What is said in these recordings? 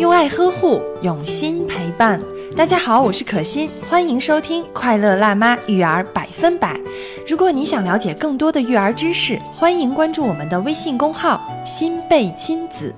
用爱呵护，用心陪伴。大家好，我是可心，欢迎收听《快乐辣妈育儿百分百》。如果你想了解更多的育儿知识，欢迎关注我们的微信公号“新贝亲子”。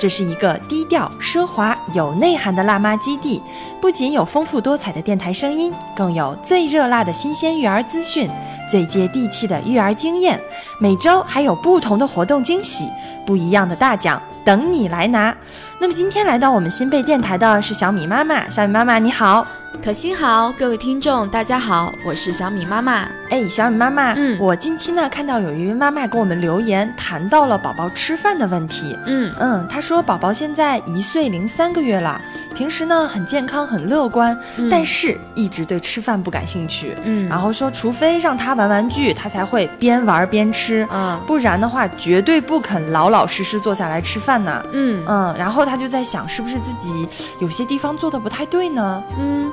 这是一个低调、奢华、有内涵的辣妈基地，不仅有丰富多彩的电台声音，更有最热辣的新鲜育儿资讯，最接地气的育儿经验。每周还有不同的活动惊喜，不一样的大奖等你来拿。那么今天来到我们新贝电台的是小米妈妈，小米妈妈你好。可心好，各位听众大家好，我是小米妈妈。哎，小米妈妈，嗯我近期呢看到有一位妈妈给我们留言，谈到了宝宝吃饭的问题。嗯嗯，她说宝宝现在一岁零三个月了，平时呢很健康很乐观，嗯但是一直对吃饭不感兴趣。嗯然后说，除非让他玩玩具，他才会边玩边吃，嗯不然的话绝对不肯老老实实坐下来吃饭呢。嗯嗯，然后他就在想，是不是自己有些地方做的不太对呢？嗯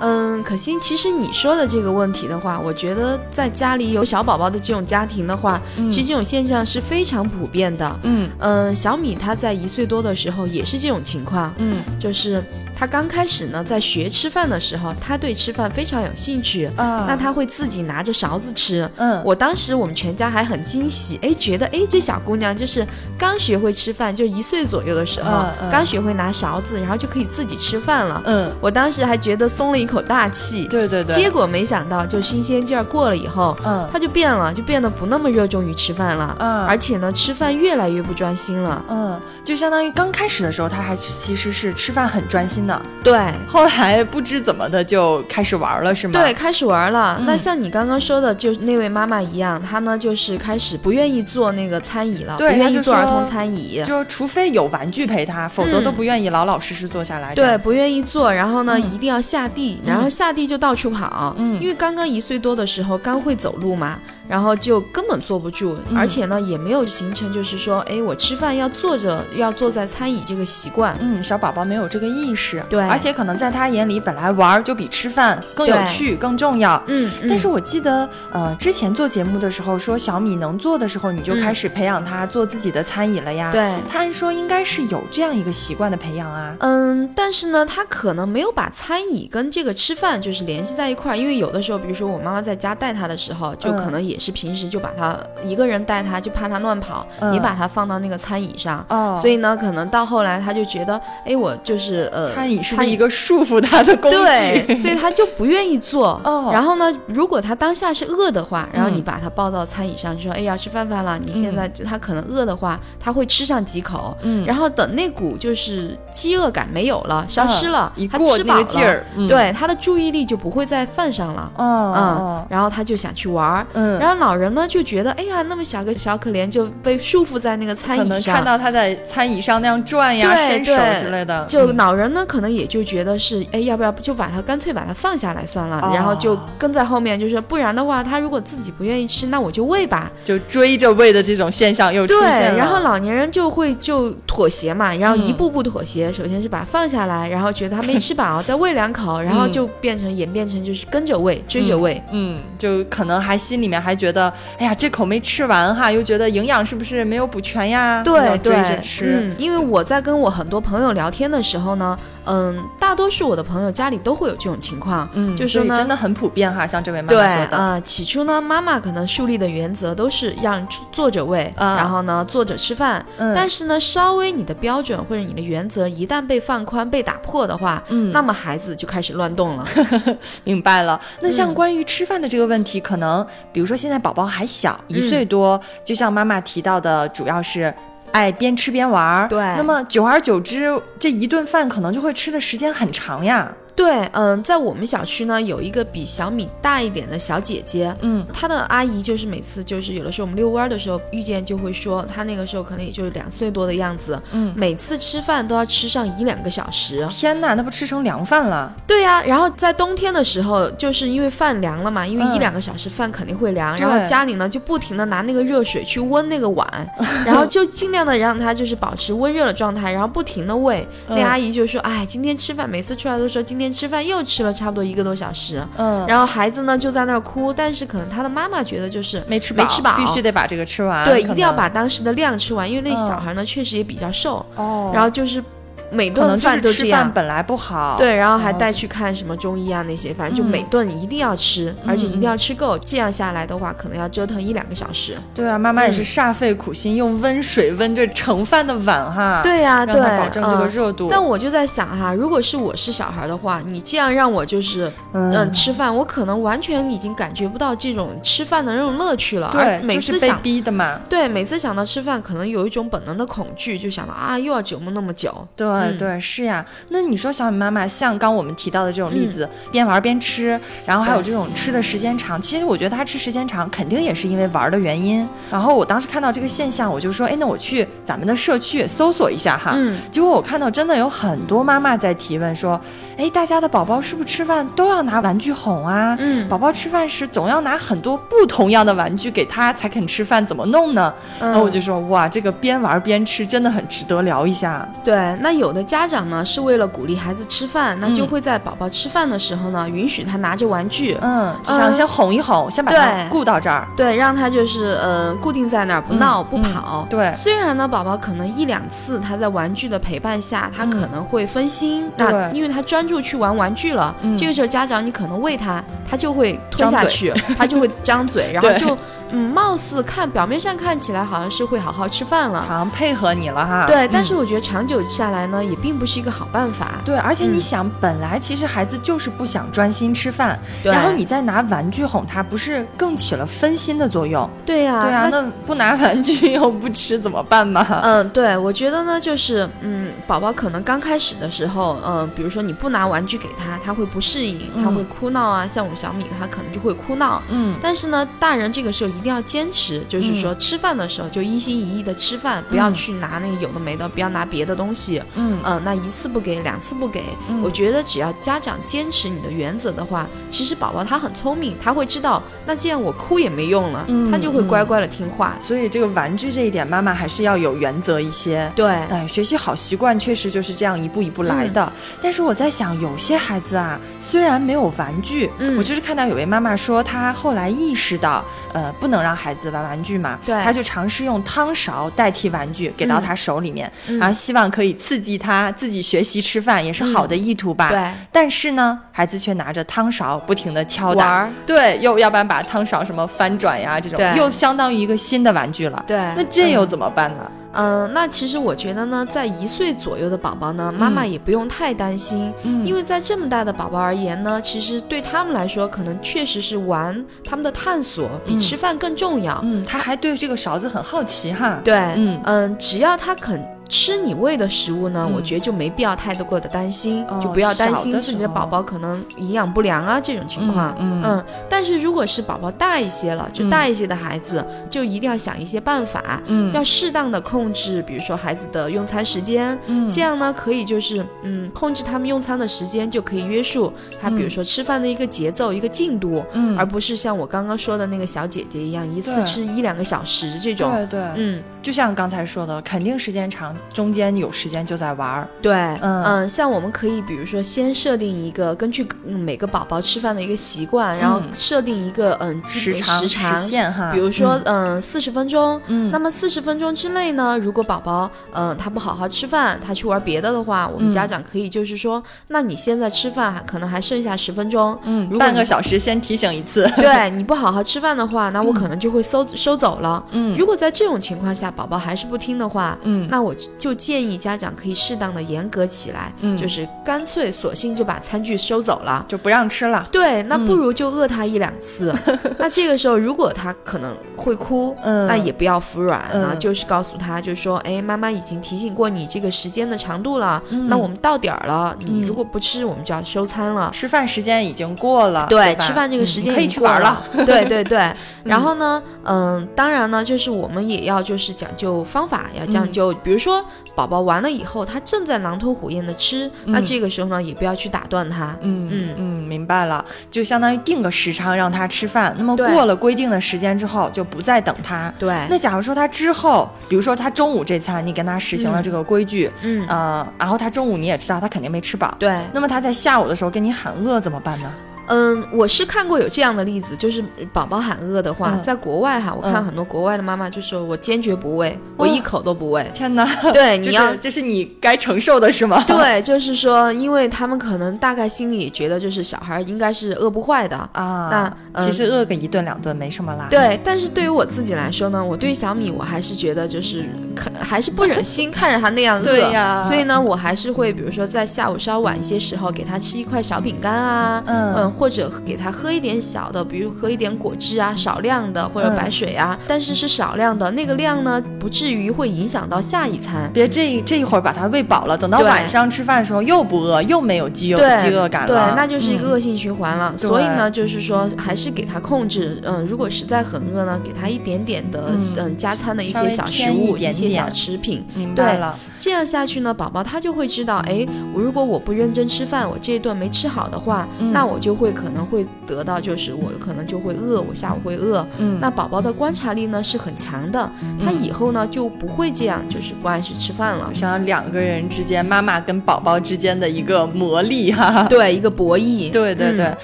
嗯，可心，其实你说的这个问题的话，我觉得在家里有小宝宝的这种家庭的话，嗯其实这种现象是非常普遍的。嗯嗯，小米他在一岁多的时候也是这种情况，嗯就是他刚开始呢在学吃饭的时候，他对吃饭非常有兴趣，嗯，那他会自己拿着勺子吃。嗯我当时我们全家还很惊喜，哎，觉得哎这小姑娘就是刚学会吃饭，就一岁左右的时候，刚学会拿勺子，然后就可以自己吃饭了。嗯，我当时还觉得松了一口大气。对对对，结果没想到，就新鲜劲儿过了以后，嗯他就变了，就变得不那么热衷于吃饭了，嗯而且呢，吃饭越来越不专心了。嗯，就相当于刚开始的时候，他还其实是吃饭很专心的，对，后来不知怎么的就开始玩了，是吗？对，，开始玩了。嗯那像你刚刚说的，就那位妈妈一样，她呢就是开始不愿意做那个餐椅了，对不愿意做儿童餐椅。就除非有玩具陪她，否则嗯都不愿意老老实实坐下来。这对，不愿意坐，然后呢，嗯一定要下地，然后下地就到处跑，嗯因为刚刚一岁多的时候刚会走路嘛，然后就根本坐不住，嗯而且呢也没有形成就是说，哎，我吃饭要坐着，要坐在餐椅这个习惯。嗯，小宝宝没有这个意识，对而且可能在他眼里，本来玩儿就比吃饭更有趣、更重要。嗯，嗯但是我记得，呃，之前做节目的时候说小米能做的时候，你就嗯开始培养他做自己的餐椅了呀。，对。他按说应该是有这样一个习惯的培养啊。嗯，但是呢，他可能没有把餐椅跟这个吃饭就是联系在一块儿，因为有的时候，比如说我妈妈在家带他的时候，就嗯可能也是平时就把他一个人带他，就怕他乱跑，嗯你把他放到那个餐椅上，哦，所以呢，可能到后来他就觉得，哎，我就是呃，餐饮是一个束缚他的工具？对，所以他就不愿意做。哦然后呢，如果他当下是饿的话，然后你嗯把他抱到餐椅上，就说，哎呀，吃饭饭了。你现在他可能饿的话，他会吃上几口。嗯然后等那股就是饥饿感没有了，消失了，嗯他吃饱了，劲儿，嗯，对，他的注意力就不会在饭上了。哦，嗯哦，然后他就想去玩儿。嗯，然后老人呢就觉得，哎呀，那么小个小可怜就被束缚在那个餐可能椅上，看到他在餐椅上那样转呀、伸手之类的，就嗯老人呢，可能也就觉得是，哎，要不要就把他干脆把他放下来算了，哦然后就跟在后面，就是不然的话，他如果自己不愿意吃，那我就喂吧。就追着喂的这种现象又出，现了。然后老年人就会就妥协嘛，然后一嗯步步妥协，首先是把他放下来，然后觉得他没吃饱，再喂两口，然后嗯就变成演变成就是跟着喂，追着喂。嗯，就可能还心里面还觉得，哎呀，这口没吃完哈，又觉得营养是不是没有补全呀？对对，吃。嗯，因为我在跟我很多朋友聊天的时候呢，嗯，大多数我的朋友家里都会有这种情况，嗯，就说呢真的很普遍哈，像这位妈妈说的，啊、起初呢，妈妈可能树立的原则都是让坐着喂，啊然后呢坐着吃饭。嗯，但是呢，稍微你的标准或者你的原则一旦被放宽、被打破的话，嗯那么孩子就开始乱动了。明白了。那像嗯关于吃饭的这个问题，可能比如说现在宝宝还小，一嗯岁多，就像妈妈提到的，主要是。爱边吃边玩儿，对那么久而久之，这一顿饭可能就会吃的时间很长呀。对，嗯，在我们小区呢，有一个比小米大一点的小姐姐，嗯，她的阿姨就是每次就是有的时候我们遛弯儿的时候遇见，就会说她那个时候可能也就是两岁多的样子，嗯每次吃饭都要吃上一两个小时。天呐，那不吃成凉饭了？对呀、然后在冬天的时候，就是因为饭凉了嘛，因为嗯一两个小时饭肯定会凉，对然后家里呢就不停的拿那个热水去温那个碗，然后就尽量的让她就是保持温热的状态，然后不停的喂。那嗯阿姨就说：“哎，今天吃饭，每次出来都说今天吃饭又吃了差不多一个多小时。”嗯，然后孩子呢就在那儿哭，但是可能他的妈妈觉得就是没吃饱，没吃饱。必须得把这个吃完。对，一定要把当时的量吃完，因为那嗯。小孩呢确实也比较瘦，哦，然后就是每顿饭都是吃都这样饭。本来不好，对，然后还带去看什么中医啊那些，反正就嗯每顿一定要吃，而且一定嗯要吃够。这样下来的话，可能要折腾一两个小时。对啊，妈妈也是嗯煞费苦心，用温水温这盛饭的碗哈，对呀、让对，保证这个嗯热度。但我就在想哈，如果是我是小孩的话，你这样让我就是嗯、嗯吃饭，我可能完全已经感觉不到这种吃饭的那种乐趣了。而每次想逼的嘛。对每次想到吃饭，可能有一种本能的恐惧，就想到啊又要折磨那么久。对、嗯对，是呀。那你说小米妈妈，像刚我们提到的这种例子，边玩边吃，然后还有这种吃的时间长，其实我觉得她吃时间长，肯定也是因为玩的原因。然后我当时看到这个现象，我就说，哎，那我去咱们的社区搜索一下哈。嗯，结果我看到真的有很多妈妈在提问说，哎，大家的宝宝是不是吃饭都要拿玩具哄啊？嗯宝宝吃饭时总要拿很多不同样的玩具给他才肯吃饭，怎么弄呢？嗯然后我就说，哇，这个边玩边吃真的很值得聊一下。对，那有的家长呢是为了鼓励孩子吃饭，那就嗯会在宝宝吃饭的时候呢，允许他拿着玩具。嗯，就想先哄一哄，先把他对顾到这儿。对，让他就是呃固定在那儿，不嗯闹、不嗯跑。对虽然呢，宝宝可能一两次他在玩具的陪伴下，他嗯可能会分心，那因为他专注去玩玩具了，嗯这个时候家长你可能喂他，他就会吞下去，他就会张嘴，然后就嗯，貌似看表面上看起来好像是会好好吃饭了，好像配合你了哈。对，但嗯是我觉得长久下来呢，也并不是一个好办法。对，而且你嗯想，本来其实孩子就是不想专心吃饭，然后你再拿玩具哄他，不是更起了分心的作用？对呀、对啊，那那不拿玩具 又不吃怎么办嘛？嗯，对，我觉得呢，就是嗯，宝宝可能刚开始的时候，嗯、比如说你不拿玩具给他，他会不适应，他嗯会哭闹啊。像我们小米，他可能就会哭闹。嗯，但是呢，大人这个时候一定要坚持，就是说吃饭的时候就一心一意的吃饭，不要嗯去拿那个有的没的，不要拿别的东西。嗯嗯、那一次不给，两次不给，嗯。我觉得只要家长坚持你的原则的话，其实宝宝他很聪明，他会知道，那既然我哭也没用了，嗯他就会嗯乖乖的听话。所以这个玩具这一点，妈妈还是要有原则一些。对，哎，学习好习惯确实就是这样一步一步来的。但是我在想，有些孩子啊，虽然没有玩具，嗯。我就是看到有位妈妈说，她后来意识到，呃，不能让孩子玩玩具嘛，对。她就尝试用汤勺代替玩具给到嗯。他手里面，嗯然后希望可以刺激他自己学习吃饭，也是好的意图吧。对。但是呢，孩子却拿着汤勺不停地敲打，对，又要不然把汤勺什么翻转呀，这种又相当于一个新的玩具了。对，那这又嗯怎么办呢？嗯、那其实我觉得呢，在一岁左右的宝宝呢，妈妈也不用太担心，嗯因为在这么大的宝宝而言呢，其实对他们来说，可能确实是玩他们的探索比嗯吃饭更重要。嗯，他还对这个勺子很好奇哈。对，嗯嗯，只要他肯吃你喂的食物呢，嗯。我觉得就没必要太多过的担心，哦就不要担心自己的宝宝可能营养不良啊这种情况。嗯嗯。但是如果是宝宝大一些了，就嗯。大一些的孩子，就一定要想一些办法，嗯。要适当的控制，比如说孩子的用餐时间，嗯。这样呢可以就是嗯控制他们用餐的时间，就可以约束他，比如嗯说吃饭的一个节奏、一个进度，嗯。而不是像我刚刚说的那个小姐姐一样，一次吃一两个小时这种。对对，嗯，就像刚才说的，肯定时间长，中间有时间就在玩儿。对，嗯。嗯，像我们可以比如说先设定一个根据嗯每个宝宝吃饭的一个习惯，然后嗯。设定一个嗯时长时长时限哈，比如说嗯。四十分钟，嗯，那么四十分钟之内呢，如果宝宝嗯、呃他不好好吃饭，他去玩别的的话，我们嗯。家长可以就是说，那你现在吃饭可能还剩下十分钟，嗯，半个小时先提醒一次。对你不好好吃饭的话，那我可能就会收、收走了。嗯。如果在这种情况下，宝宝还是不听的话，嗯。那我就建议家长可以适当的严格起来，嗯就是干脆索性就把餐具收走了。就不让吃了。对，那不嗯如就饿他一两次。那这个时候，如果他可能会哭，嗯那也不要服软啊，嗯就是告诉他，就是说，哎，妈妈已经提醒过你这个时间的长度了，嗯那我们到点儿了，你嗯如果不吃，我们就要收餐了。吃饭时间已经过了，对，吧吃饭这个时间已经过去玩了。对对对，然后呢，嗯，当然呢，就是我们也要就是讲究方法，要讲究，比如说宝宝完了以后，他正在狼吞虎咽的吃，那嗯这个时候呢，也不要去打断他。嗯嗯嗯，明白了，就相当于定个时长让他吃饭。那么过了规定的时间之后，就不再等他。对，那假如说他之后，比如说他中午这餐你跟他实行了嗯这个规矩，嗯，呃，然后他中午你也知道他肯定没吃饱，对，那么他在下午的时候跟你喊饿怎么办呢？嗯，我是看过有这样的例子，就是宝宝喊饿的话，嗯在国外哈，我看嗯很多国外的妈妈就说我坚决不喂，我哦一口都不喂。天哪，对，这你要是这是你该承受的是吗？对，就是说，因为他们可能大概心里也觉得，就是小孩应该是饿不坏的。啊，那嗯其实饿个一顿两顿没什么啦。对，但是对于我自己来说呢，我对小米我还是觉得就是看还是不忍心看着他那样饿，对呀。所以呢，我还是会比如说在下午稍晚一些时候给他吃一块小饼干啊，嗯。或者给他喝一点小的，比如喝一点果汁啊，少量的或者嗯白水啊，但是是少量的，那个量呢不至于会影响到下一餐。别这一这一会儿把它喂饱了，等到对。晚上吃饭的时候又不饿，又没有饥饿对饥饿感了。对，那就是一个嗯。恶性循环了。所以呢，就是说还是给他控制，嗯，如果实在很饿呢，给他一点点的嗯。嗯加餐的一稍微些小食添一物，点些小点食品。明白对了。这样下去呢，宝宝他就会知道，哎，我如果我不认真吃饭，我这一顿没吃好的话，嗯那我就会可能会得到，就是我可能就会饿，我下午会饿。嗯，那宝宝的观察力呢是很强的，他嗯以后呢就不会这样，就是不按时吃饭了。像两个人之间，妈妈跟宝宝之间的一个磨砺，哈哈。对，一个博弈。对对对，嗯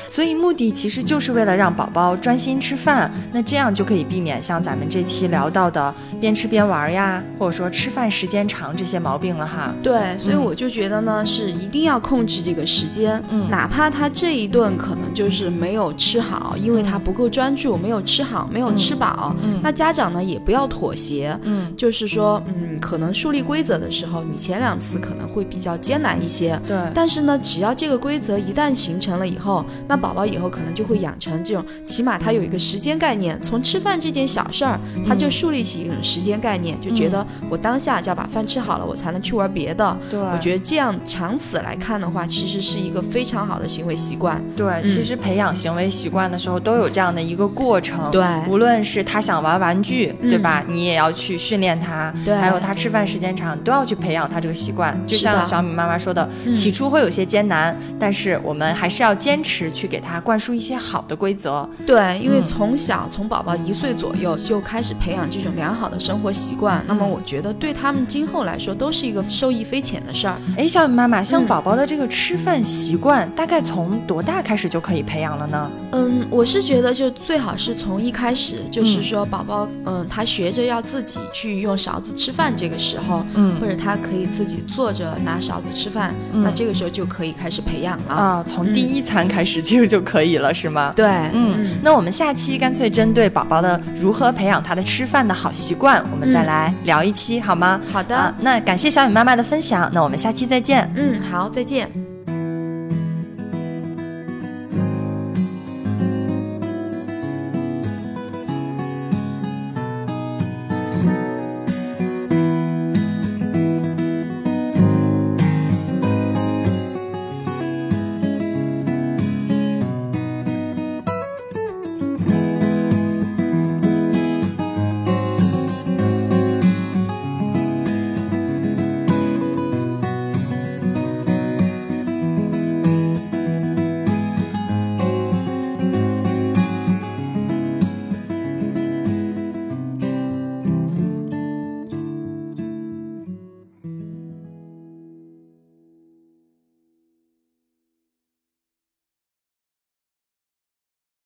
所以目的其实就是为了让宝宝专心吃饭，那这样就可以避免像咱们这期聊到的边吃边玩呀，或者说吃饭时间长这些毛病了哈。对，所以嗯我就觉得呢，是一定要控制这个时间，嗯。哪怕他这一顿可能就是没有吃好，因为他不够专注，没有吃好，没有吃饱，嗯。那家长呢也不要妥协，嗯，就是说，嗯，可能树立规则的时候，你前两次可能会比较艰难一些。对，但是呢，只要这个规则一旦形成了以后，那宝宝以后可能就会养成这种，起码他有一个时间概念，从吃饭这件小事儿，他就树立起一种时间概念，就觉得我当下就要把饭吃好了，我才能去玩别的。对，我觉得这样长此来看的话，其实是一个非常好的行为习惯。对，嗯其实培养行为习惯的时候都有这样的一个过程。对无论是他想玩玩具，嗯对吧？你也要去训练他。对还有他吃饭时间长，都要去培养他这个习惯。就像小米妈妈说的，嗯起初会有些艰难，但是我们还是要坚持去给他灌输一些好的规则。对，因为嗯从小从宝宝一岁左右就开始培养这种良好的生活习惯，那么嗯我觉得对他们今后来说都是一个受益匪浅的事儿。哎，小雨妈妈，像嗯宝宝的这个吃饭习惯，大概从多大开始就可以培养了呢？嗯，我是觉得就最好是从一开始，就是嗯说宝宝，嗯，他学着要自己去用勺子吃饭这个时候，嗯或者他可以自己坐着拿勺子吃饭，嗯那这个时候就可以开始培养了。啊，从第一餐开始其实就可以了，是吗？对，嗯，那我们下期干脆针对宝宝的如何培养他的吃饭的好习惯，我们再嗯来聊一期好吗？好的，啊，那感感谢小雨妈妈的分享，那我们下期再见。嗯，好，再见。